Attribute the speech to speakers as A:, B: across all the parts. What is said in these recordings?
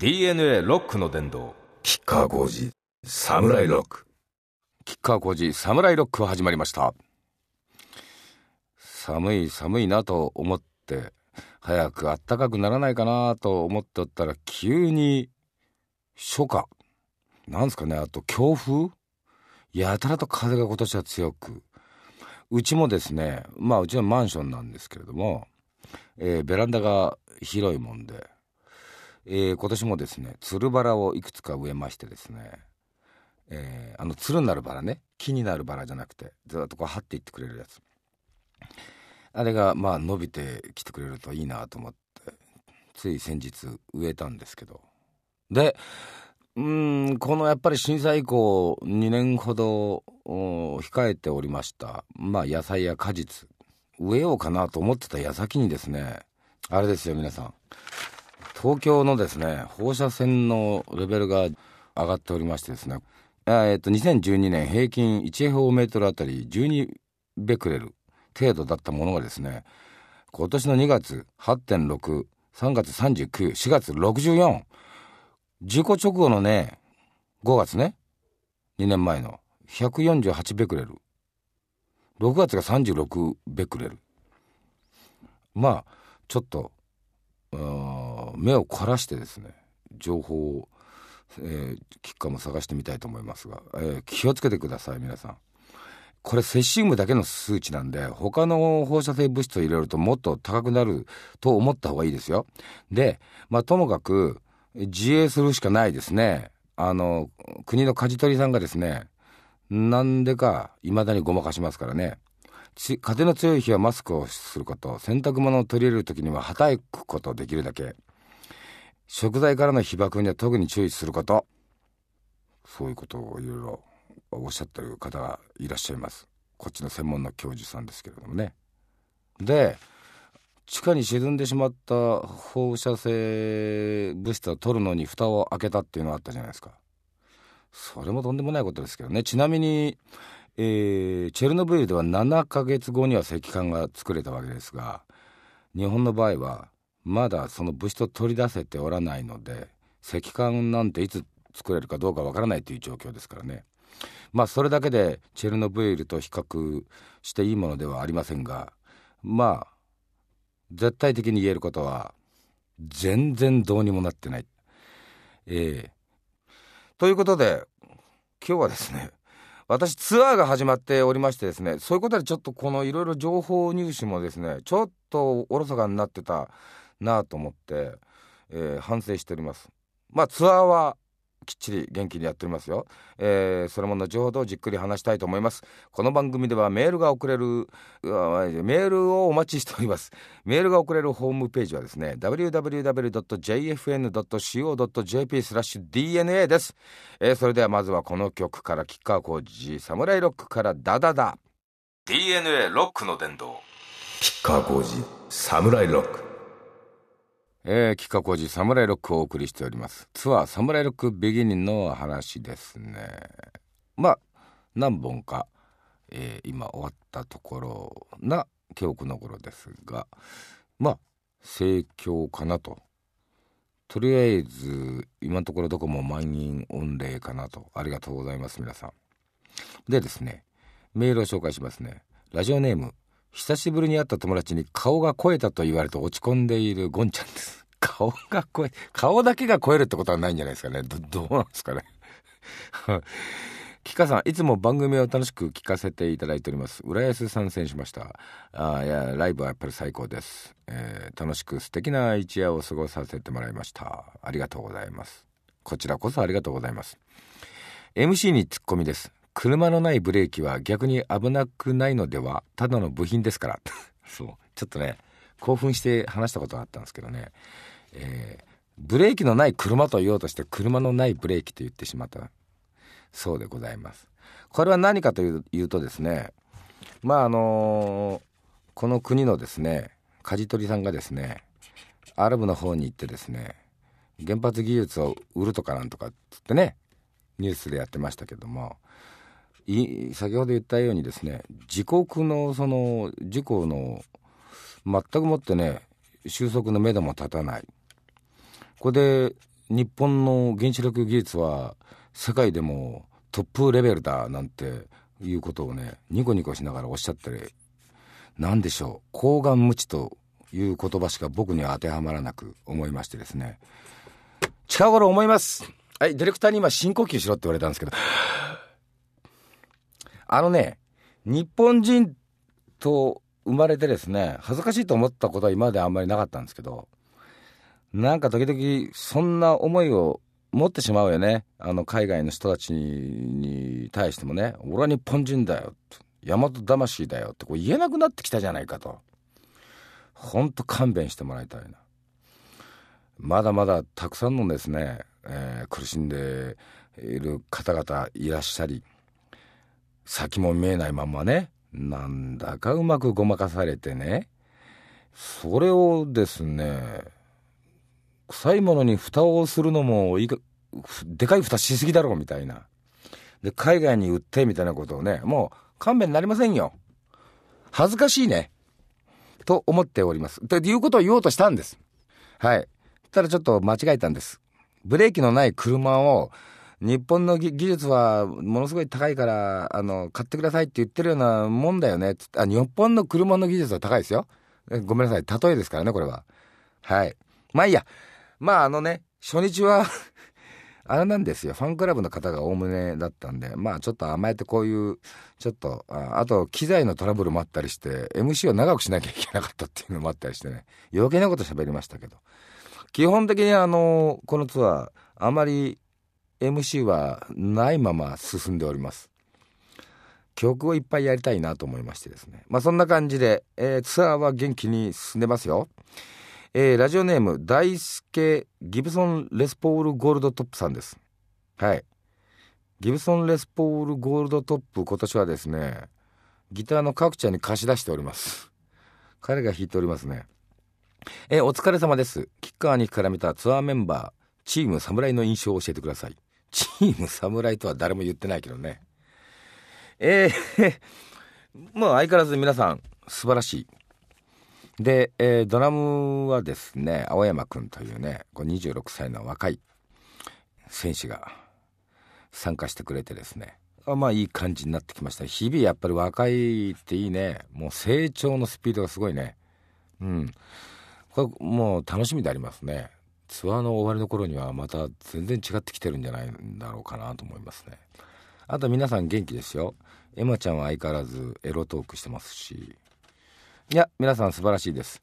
A: DNA ロックの殿堂
B: 吉川浩司サムライロック。
A: 吉川浩司サムライロック始まりました。寒い寒いなと思って早く暖かくならないかなと思っておったら急に初夏。なんですかねあと強風？やたらと風が今年は強く。うちもですねまあうちのマンションなんですけれども、えー、ベランダが広いもんで、えー、今年もですねつるバラをいくつか植えましてですね、えー、あのつるなるバラね。木になるバラじゃなくてずっとこう張っていってくれるやつ。あれがまあ伸びてきてくれるといいなと思ってつい先日植えたんですけど。でうんこのやっぱり震災以降2年ほど控えておりましたまあ野菜や果実植えようかなと思ってた矢先にですねあれですよ皆さん。東京のですね放射線のレベルが上がっておりましてですねえっと2012年平均1平方メートルあたり12ベクレル程度だったものがですね今年の2月8.63月394月64事故直後のね5月ね2年前の148ベクレル6月が36ベクレル。まあちょっと目を凝らしてですね情報を、えー、キッカーも探してみたいと思いますが、えー、気をつけてください皆さん。これセシウムだけの数値なんで他の放射性物質を入れるともっと高くなると思った方がいいですよ。でまあともかく自衛するしかないですね。あの国の舵取りさんがですねなんでか未だにごまかしますからね。風の強い日はマスクをすること洗濯物を取り入れる時にははたくことできるだけ。食材からの被曝には特に注意すること。そういうことをいろいろおっしゃってる方がいらっしゃいます。こっちの専門の教授さんですけれどもね。で地下に沈んでしまった放射性物質を取るのに蓋を開けたっていうのがあったじゃないですか。それもとんでもないことですけどね。ちなみに、えー、チェルノブイリでは7ヶ月後には石棺が作れたわけですが日本の場合はまだその物質を取り出せておらないので石棺なんていつ作れるかどうかわからないという状況ですからねまあそれだけでチェルノブイリと比較していいものではありませんがまあ絶対的に言えることは全然どうにもなってない。えー、ということで今日はですね私ツアーが始まっておりましてですねそういうことでちょっとこのいろいろ情報入手もですねちょっとおろそかになってたなと思って、えー、反省しております。まあツアーはきっちり元気にやっておりますよ、えー、それも後ほどじっくり話したいと思います。この番組ではメールが送れるメールをお待ちしております。メールが送れるホームページはですね www.jfn.co.jp スラッシュ DNA です、えー、それではまずはこの曲から吉川浩司サムライロックからダダダ。DNA ロックの殿堂。
B: 吉川浩司サムライロック
A: えー、企画工事サムライロックをお送りしております。ツアーサムライロックビギニンの話ですね。まあ何本か、えー、今終わったところな今日この頃ですがまあ盛況かなと。とりあえず今のところどこも満員御礼かなと。ありがとうございます皆さん。でですねメールを紹介しますね。ラジオネーム久しぶりに会った友達に顔が肥えたと言われて落ち込んでいるゴンちゃんです。顔が超え、顔だけが超えるってことはないんじゃないですかね。ど、どうなんですかね。キカさん、いつも番組を楽しく聞かせていただいております。浦安参戦しました。あいや、ライブはやっぱり最高です、えー、楽しく素敵な一夜を過ごさせてもらいました。ありがとうございます。こちらこそありがとうございます。MC にツッコミです。車のないブレーキは逆に危なくないのでは？ただの部品ですから。そう。ちょっとね興奮して話したことがあったんですけどね、えー、ブレーキのない車と言おうとして車のないブレーキと言ってしまった。そうでございます。これは何かというとですねまああのー、この国のですね舵取りさんがですねアラブの方に行ってですね原発技術を売るとかなんとかっつってねニュースでやってましたけども先ほど言ったようにですね自国のその事故の全くもってね収束のめども立たない。これで日本の原子力技術は世界でもトップレベルだなんていうことをねニコニコしながらおっしゃってる何でしょう高顔無知という言葉しか僕には当てはまらなく思いましてですね。近頃思います。はいディレクターに今深呼吸しろって言われたんですけど。あのね日本人と生まれてですね恥ずかしいと思ったことは今まであんまりなかったんですけどなんか時々そんな思いを持ってしまうよね。あの海外の人たちに対してもね「俺は日本人だよ」大和魂だよってこう言えなくなってきたじゃないかと。ほんと勘弁してもらいたいな。まだまだたくさんのですね、えー、苦しんでいる方々いらっしゃり先も見えないまんまね。なんだかうまくごまかされてね。それをですね臭いものに蓋をするのもいいかでかい蓋しすぎだろうみたいな。で海外に売ってみたいなことをねもう勘弁になりませんよ。恥ずかしいね。と思っております。ということを言おうとしたんです。はい。ただちょっと間違えたんです。ブレーキのない車を日本の技術はものすごい高いからあの買ってくださいって言ってるようなもんだよね。あ日本の車の技術は高いですよ。ごめんなさい。例えですからねこれは。はい。まあいいや。まああのね、初日は あれなんですよ。ファンクラブの方がおおむねだったんで、まあちょっと甘えてこういう、ちょっと、ああと機材のトラブルもあったりして、MC を長くしなきゃいけなかったっていうのもあったりしてね、余計なこと喋りましたけど。基本的にあの、このツアー、あまり MC はないまま進んでおります。曲をいっぱいやりたいなと思いましてですね。まあそんな感じで、えー、ツアーは元気に進んでますよ。えー、ラジオネーム大輔ギブソン・レスポール・ゴールドトップさんですはいギブソン・レスポール・ゴールドトップ今年はですねギターの各社に貸し出しております 彼が弾いておりますねえー、お疲れ様ですキッカーに絡めたツアーメンバーチーム侍の印象を教えてくださいチーム侍とは誰も言ってないけどね。えー、もう相変わらず皆さん素晴らしい。で、えー、ドラムはですね青山君というねこう26歳の若い選手が参加してくれてですねあまあいい感じになってきました。日々やっぱり若いっていいね。もう成長のスピードがすごいね。うん。これもう楽しみでありますね。ツアーの終わりの頃にはまた全然違ってきてるんじゃないんだろうかなと思いますね。あと皆さん元気ですよ。エマちゃんは相変わらずエロトークしてますし。いや皆さん素晴らしいです、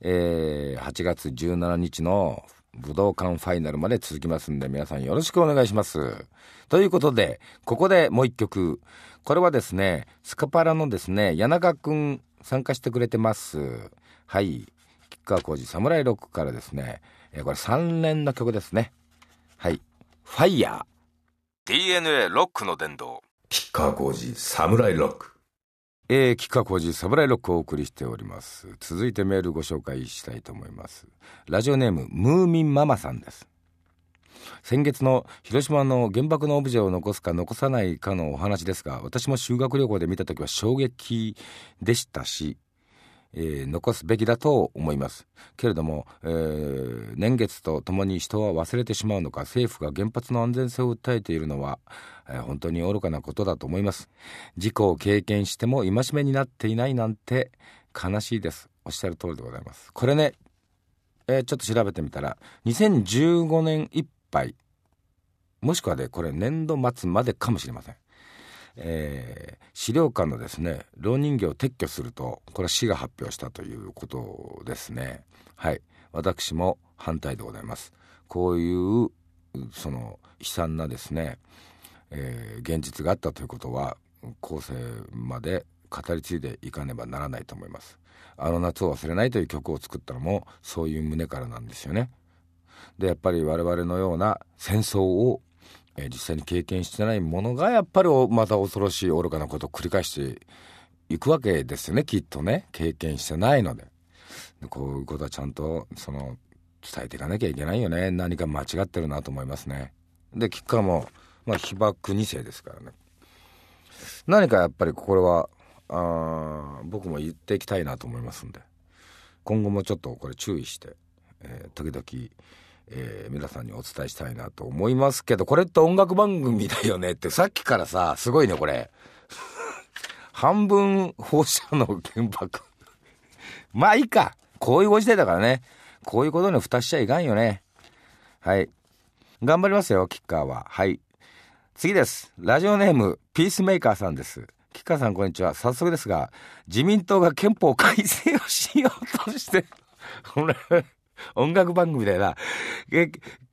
A: えー、8月17日の武道館ファイナルまで続きますんで皆さんよろしくお願いします。ということでここでもう一曲。これはですねスカパラのですね谷中くん参加してくれてます。はい。吉川浩司サムライロックからですね、えー、これ3連の曲ですね。はい。ファイヤ
B: ー DNA ロックの殿堂吉川浩司サムライロック。
A: えー、吉川浩司サブライロックをお送りしております。続いてメールご紹介したいと思います。ラジオネームムーミンママさんです。先月の広島の原爆のオブジェを残すか残さないかのお話ですが私も修学旅行で見た時は衝撃でしたしえー、残すべきだと思います。けれども、えー、年月とともに人は忘れてしまうのか政府が原発の安全性を訴えているのは、えー、本当に愚かなことだと思います。事故を経験しても戒めになっていないなんて悲しいです。おっしゃる通りでございます。これね、えちょっと調べてみたら2015年いっぱいもしくはねこれ年度末までかもしれません。えー、資料館のですね老人形を撤去するとこれは市が発表したということですね。はい。私も反対でございます。こういうその悲惨なですね、えー、現実があったということは後世まで語り継いでいかねばならないと思います。あの夏を忘れないという曲を作ったのもそういう胸からなんですよね。でやっぱり我々のような戦争をえー、実際に経験してないものがやっぱりまた恐ろしい愚かなことを繰り返していくわけですよね。きっとね。経験してないので。こういうことはちゃんとその伝えていかなきゃいけないよね。何か間違ってるなと思いますね。で吉川も、まあ、被爆2世ですからね。何かやっぱりこれはあ僕も言っていきたいなと思いますんで。今後もちょっとこれ注意して、えー、時々えー、皆さんにお伝えしたいなと思いますけど、これって音楽番組だよねって さっきからさ、すごいね、これ。半分放射能原爆。まあいいか。こういうご時代だからね。こういうことに蓋しちゃいかんよね。はい。頑張りますよ、キッカーは。はい。次です。ラジオネーム、ピースメーカーさんです。キッカーさん、こんにちは。早速ですが、自民党が憲法改正をしようとして、これ、音楽番組だよな。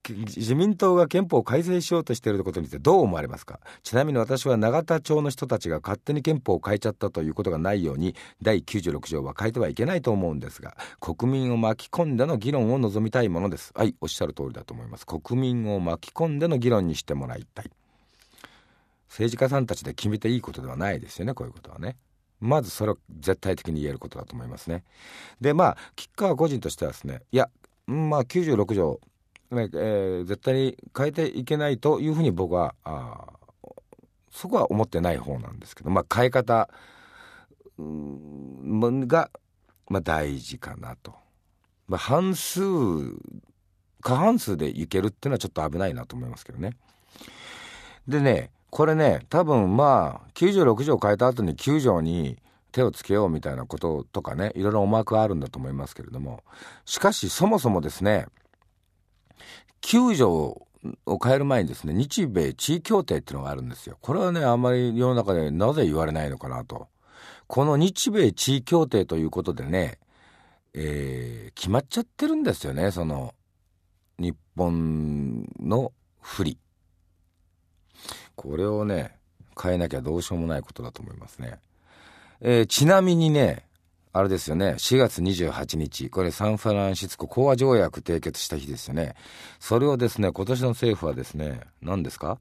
A: 自民党が憲法を改正しようとしていることについてどう思われますか？ちなみに私は永田町の人たちが勝手に憲法を変えちゃったということがないように第96条は変えてはいけないと思うんですが国民を巻き込んでの議論を望みたいものです。はいおっしゃる通りだと思います。国民を巻き込んでの議論にしてもらいたい。政治家さんたちで決めていいことではないですよねこういうことはね。まずそれは絶対的に言えることだと思いますね。でまあ吉川個人としてはですねいやまあ96条、ねえー、絶対に変えていけないというふうに僕はあそこは思ってない方なんですけどまあ変え方が、まあ、大事かなと。まあ、半数過半数でいけるっていうのはちょっと危ないなと思いますけどね。でねこれね多分まあ96条変えた後に9条に手をつけようみたいなこととかねいろいろ思惑はあるんだと思いますけれども。しかしそもそもですね9条を変える前にですね日米地位協定っていうのがあるんですよ。これはねあんまり世の中でなぜ言われないのかなと。この日米地位協定ということでね、えー、決まっちゃってるんですよねその日本の不利これをね変えなきゃどうしようもないことだと思いますね。えー、ちなみにねあれですよね4月28日これサンフランシスコ講和条約締結した日ですよね。それをですね今年の政府はですね何ですか？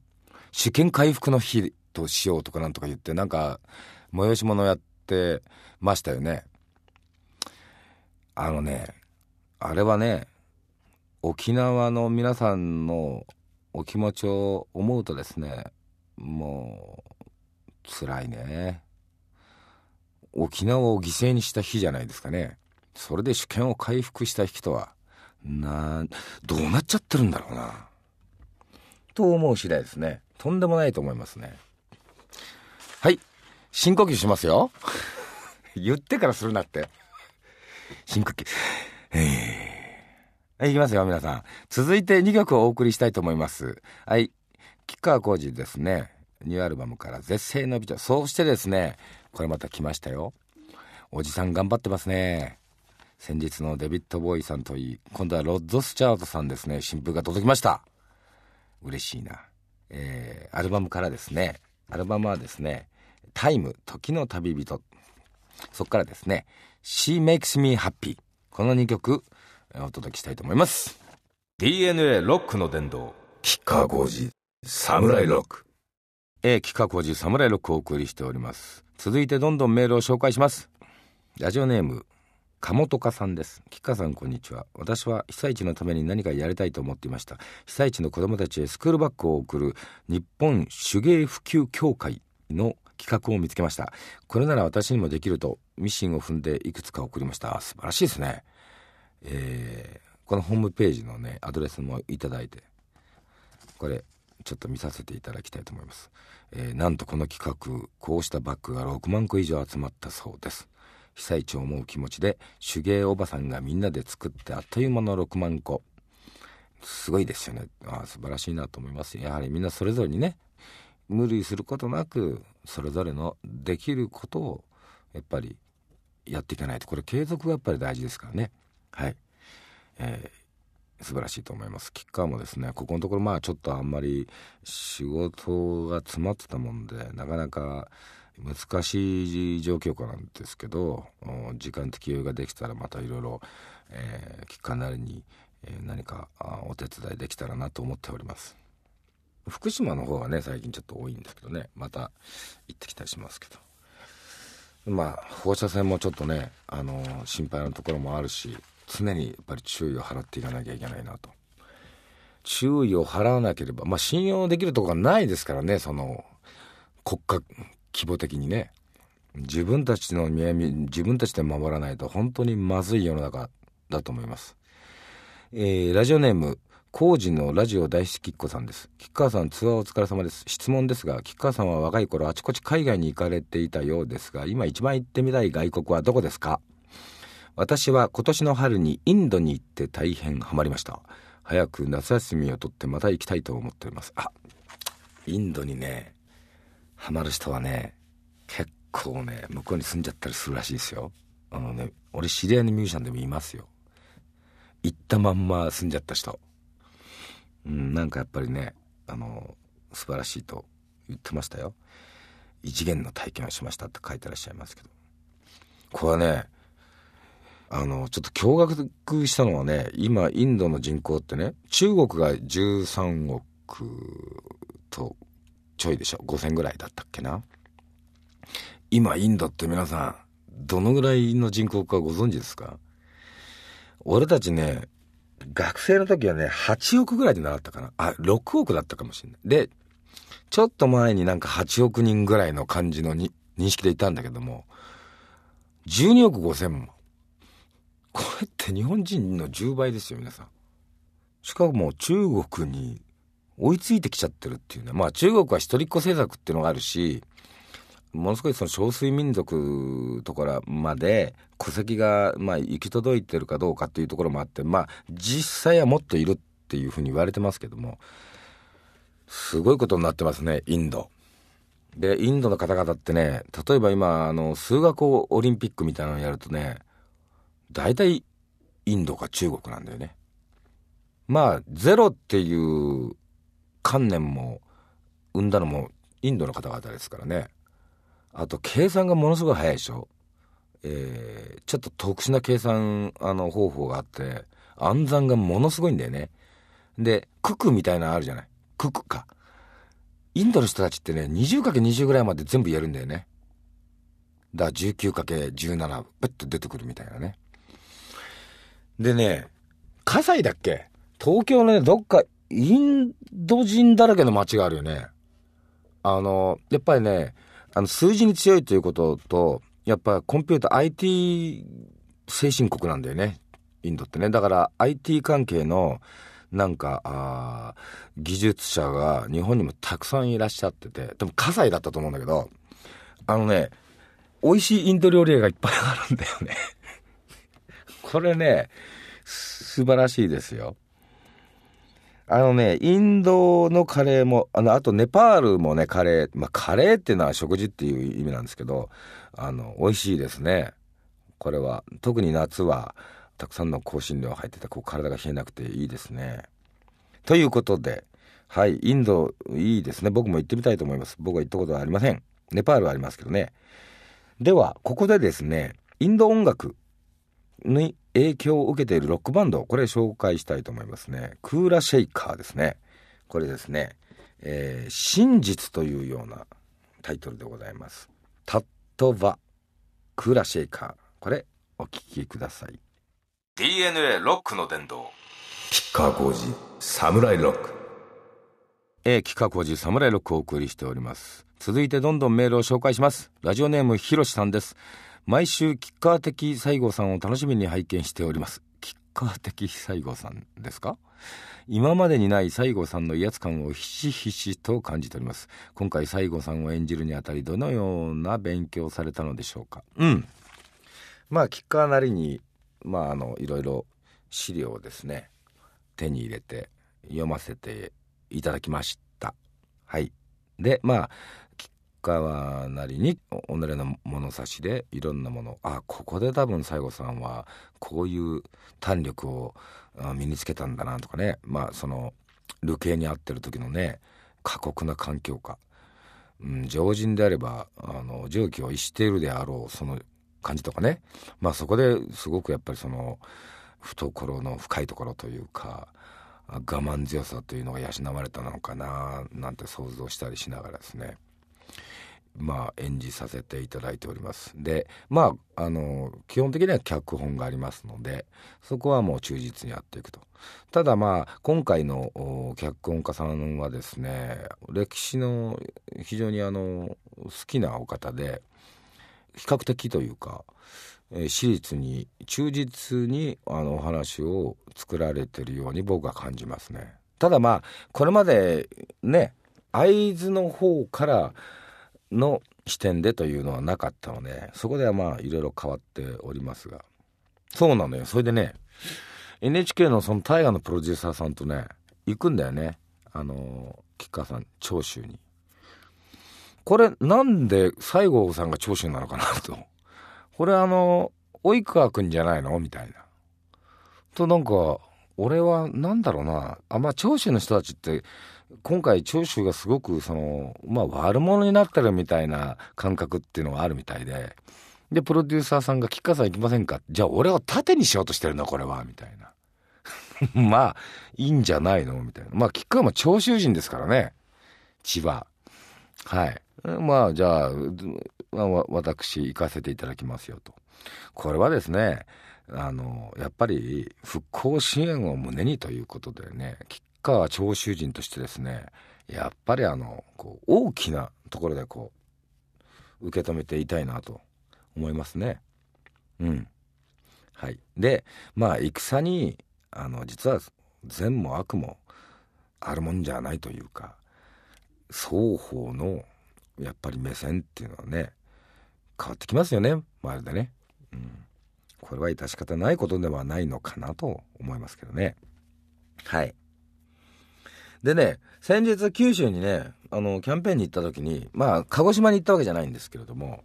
A: 主権回復の日としようとかなんとか言ってなんか催し物をやってましたよね。あのねあれはね沖縄の皆さんのお気持ちを思うとですねもう辛いね。沖縄を犠牲にした日じゃないですかね。それで主権を回復した人はなどうなっちゃってるんだろうな。と思う次第ですね。とんでもないと思いますね。はい。深呼吸しますよ。言ってからするなって。深呼吸。えー、はい、いきますよ、皆さん。続いて2曲をお送りしたいと思います。はい。吉川浩司ですね。ニューアルバムから絶世の美女。そうしてですねこれまた来ましたよ。おじさん頑張ってますね。先日のデビッド・ボーイさんといい今度はロッド・スチャートさんですね。新譜が届きました。嬉しいな。えー、アルバムからですね。アルバムはですね「タイム時の旅人」そこからですね「She Makes Me Happy」この2曲お届けしたいと思います。
B: DNA ロックの殿堂吉川浩司サムライロック。
A: えー、企画工事サムライロックをお送りしております。続いてどんどんメールを紹介します。ラジオネーム、鴨とかさんです。吉川さん、こんにちは。私は被災地のために何かやりたいと思っていました。被災地の子供たちへスクールバッグを送る日本手芸普及協会の企画を見つけました。これなら私にもできるとミシンを踏んでいくつか送りました。素晴らしいですね。えー、このホームページのね、アドレスもいただいて、これ、ちょっと見させていただきたいと思います、えー、なんとこの企画こうしたバッグが6万個以上集まったそうです。被災地を思う気持ちで手芸おばさんがみんなで作ってあっという間の6万個。すごいですよね。あ素晴らしいなと思います。やはりみんなそれぞれにね無理することなくそれぞれのできることをやっぱりやっていかないと。これ継続がやっぱり大事ですからね。はい、え素晴らしいと思います。キッカーもですねここのところまあちょっとあんまり仕事が詰まってたもんでなかなか難しい状況下なんですけど時間的余裕ができたらまたいろいろキッカーなりに、えー、何かお手伝いできたらなと思っております。福島の方がね最近ちょっと多いんですけどねまた行ってきたりしますけど。まあ放射線もちょっとねあの心配なところもあるし常にやっぱり注意を払っていかなきゃいけないなと。注意を払わなければまあ信用できるところがないですからねその国家規模的にね。自分たちの見自分たちで守らないと本当にまずい世の中だと思います、えー、ラジオネーム工事のラジオ大好きっ子さんです。吉川さんツアーお疲れ様です。質問ですが吉川さんは若い頃あちこち海外に行かれていたようですが今一番行ってみたい外国はどこですか？私は今年の春にインドに行って大変ハマりました。早く夏休みを取ってまた行きたいと思っております。あインドにねハマる人はね結構ね向こうに住んじゃったりするらしいですよ。あのね俺知り合いのミュージシャンでもいますよ。行ったまんま住んじゃった人。うんなんかやっぱりねあの素晴らしいと言ってましたよ。異次元の体験をしましたって書いてらっしゃいますけど。これはねあのちょっと驚愕したのはね今インドの人口ってね中国が13億とちょいでしょ。5000ぐらいだったっけな。今インドって皆さんどのぐらいの人口かご存知ですか？俺たちね学生の時はね8億ぐらいで習ったかな。あ6億だったかもしれない。でちょっと前になんか8億人ぐらいの感じのに認識でいたんだけども12億5千万これって日本人の10倍ですよ皆さんしかも中国に追いついてきちゃってるっていうねまあ中国は一人っ子政策っていうのがあるしものすごいその少数民族ところまで戸籍がまあ行き届いてるかどうかっていうところもあってまあ実際はもっといるっていうふうに言われてますけどもすごいことになってますねインド。でインドの方々ってね例えば今あの数学をオリンピックみたいなのをやるとね大体インドか中国なんだよね。まあゼロっていう観念も生んだのもインドの方々ですからね。あと計算がものすごい早いでしょ。えー、ちょっと特殊な計算あの方法があって暗算がものすごいんだよね。で九九みたいなのあるじゃない。九九か。インドの人たちってね 20×20 ぐらいまで全部言えるんだよね。だから 19×17 プッと出てくるみたいなね。でね、葛西だっけ？東京のね、どっかインド人だらけの街があるよね。あの、やっぱりね、あの数字に強いということと、やっぱコンピューター IT 先進国なんだよね。インドってね。だから IT 関係のなんか、あ技術者が日本にもたくさんいらっしゃってて、でも葛西だったと思うんだけど、あのね、美味しいインド料理屋がいっぱいあるんだよね。これね、素晴らしいですよ。あのね、インドのカレーも、あの、あとネパールもね、カレー、まあ、カレーっていうのは食事っていう意味なんですけど、あの、美味しいですね。これは、特に夏は、たくさんの香辛料入ってて、こう、体が冷えなくていいですね。ということで、はい、インドいいですね。僕も行ってみたいと思います。僕は行ったことはありません。ネパールはありますけどね。では、ここでですね、インド音楽に影響を受けているロックバンド、これ紹介したいと思いますね。クーラシェイカーですね。これですね、えー、真実というようなタイトルでございます。タットバ、クーラシェイカー。これ、お聴きください。
B: DNA ロックの殿堂。キッカー工事、サムライロック。
A: えー、キッカー工事、サムライロックをお送りしております。続いてどんどんメールを紹介します。ラジオネームひろしさんです。毎週キッカー的西郷さんを楽しみに拝見しております。キッカー的西郷さんですか？今までにない西郷さんの威圧感をひしひしと感じております。今回西郷さんを演じるにあたりどのような勉強されたのでしょうか？うん。まあキッカーなりにまああのいろいろ資料をですね手に入れて読ませていただきました。はい。でまあ川なりに己の物差しでいろんなもの。あここで多分西郷さんはこういう胆力を身につけたんだなとかね。まあその流刑に遭ってる時のね過酷な環境下、うん、常人であればあの常軌を逸しているであろうその感じとかね。まあそこですごくやっぱりその懐の深いところというか我慢強さというのが養われたのかななんて想像したりしながらですね。まあ、演じさせていただいておりますでまああの基本的には脚本がありますのでそこはもう忠実にやっていくとただまあ今回の脚本家さんはですね歴史の非常にあの好きなお方で比較的というかえー、史実に忠実にあのお話を作られてるように僕は感じますね。ただまあこれまでね会津の方からの視点でというのはなかったのでそこではまあいろいろ変わっておりますが。そうなのよ。それでね NHK のその大河のプロデューサーさんとね行くんだよね。あの吉川さん長州に。これなんで西郷さんが長州なのかなと。これあの及川君じゃないの？みたいな。となんか俺はなんだろうな。あんまあ長州の人たちって今回長州がすごくそのまあ悪者になってるみたいな感覚っていうのがあるみたいででプロデューサーさんが「吉川さん行きませんか?」じゃあ俺を盾にしようとしてるのこれはみたいな。まあいいんじゃないの？みたいな。まあ吉川も長州人ですからね。千葉。はい。まあじゃあ、まあ、私行かせていただきますよと。これはですねあのやっぱり復興支援を胸にということでね吉川長州人としてですねやっぱりあのこう大きなところでこう受け止めていたいなと思いますね。うん。はい。でまあ戦にあの実は善も悪もあるもんじゃないというか双方のやっぱり目線っていうのはね変わってきますよねまるでね。うんこれは致し方ないことではないのかなと思いますけどね。はい。でね、先日九州にね、あの、キャンペーンに行った時に、まあ、鹿児島に行ったわけじゃないんですけれども、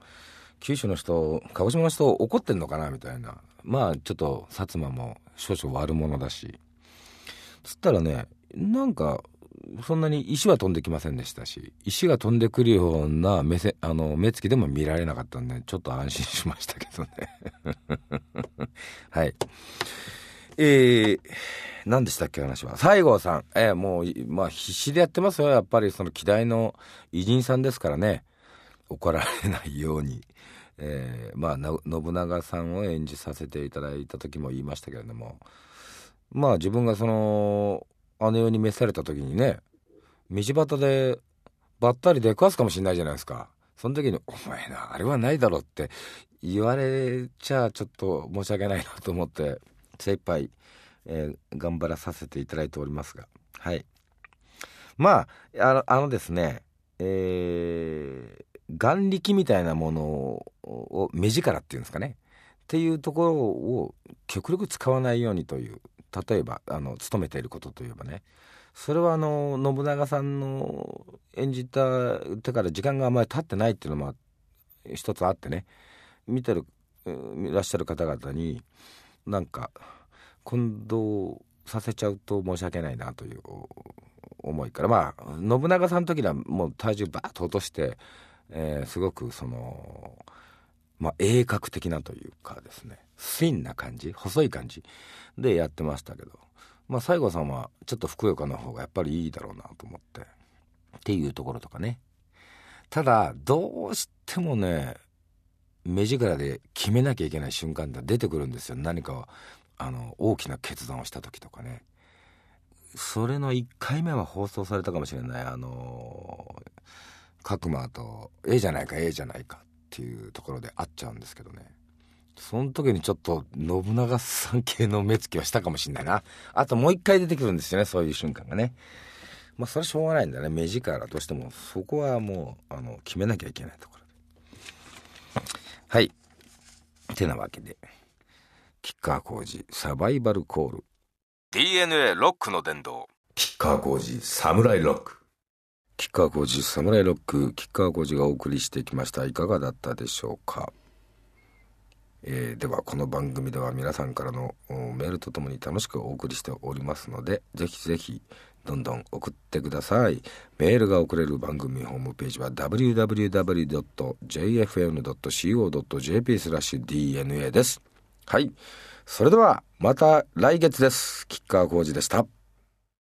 A: 九州の人、鹿児島の人怒ってんのかなみたいな。まあ、ちょっと、薩摩も少々悪者だし。つったらね、なんか、そんなに石は飛んできませんでしたし石が飛んでくるような目せあの目つきでも見られなかったんでちょっと安心しましたけどね はいえー、何でしたっけ話は。西郷さん、えー、もう、まあ、必死でやってますよ。やっぱりその希代の偉人さんですからね。怒られないように。えー、まあ信長さんを演じさせていただいた時も言いましたけれども。まあ自分がその姉用に召された時にね道端でばったり出くわすかもしれないじゃないですか。その時に「お前なあれはないだろ」って言われちゃちょっと申し訳ないなと思って。精一杯、えー、頑張らさせていただいておりますが。はい。まああのあのですねえー、眼力みたいなものを目力っていうんですかね。っていうところを極力使わないようにという例えばあの勤めていることといえばね。それはあの信長さんの演じたてから時間があまり経ってないっていうのも一つあってね。見てるいらっしゃる方々になんか混同させちゃうと申し訳ないなという思いからまあ信長さんの時にはもう体重バーッと落として、えー、すごくそのまあ鋭角的なというかですねスインな感じ細い感じでやってましたけどまあ西郷さんはちょっとふくよかな方がやっぱりいいだろうなと思ってっていうところとかね。ただどうしてもね目力で決めなきゃいけない瞬間が出てくるんですよ何かあの大きな決断をした時とかねそれの1回目は放送されたかもしれないあの角間と「ええじゃないかええじゃないか」っていうところで会っちゃうんですけどねその時にちょっと信長さん系の目つきはしたかもしんないな。あともう一回出てくるんですよね、そういう瞬間がね。まあそれはしょうがないんだね。目力としても、そこはもう、あの、決めなきゃいけないところ。はい。てなわけで、吉川浩司サバイバルコール。
B: DNA ロックの殿堂。
A: 吉川浩司サムライロック。吉川浩司サムライロック、吉川浩司がお送りしてきました。いかがだったでしょうか？えー、ではこの番組では皆さんからのメールとともに楽しくお送りしておりますのでぜひぜひどんどん送ってください。メールが送れる番組ホームページは www.jfn.co.jp スラッシュ DNA です。はい。それではまた来月です。吉川浩司でした。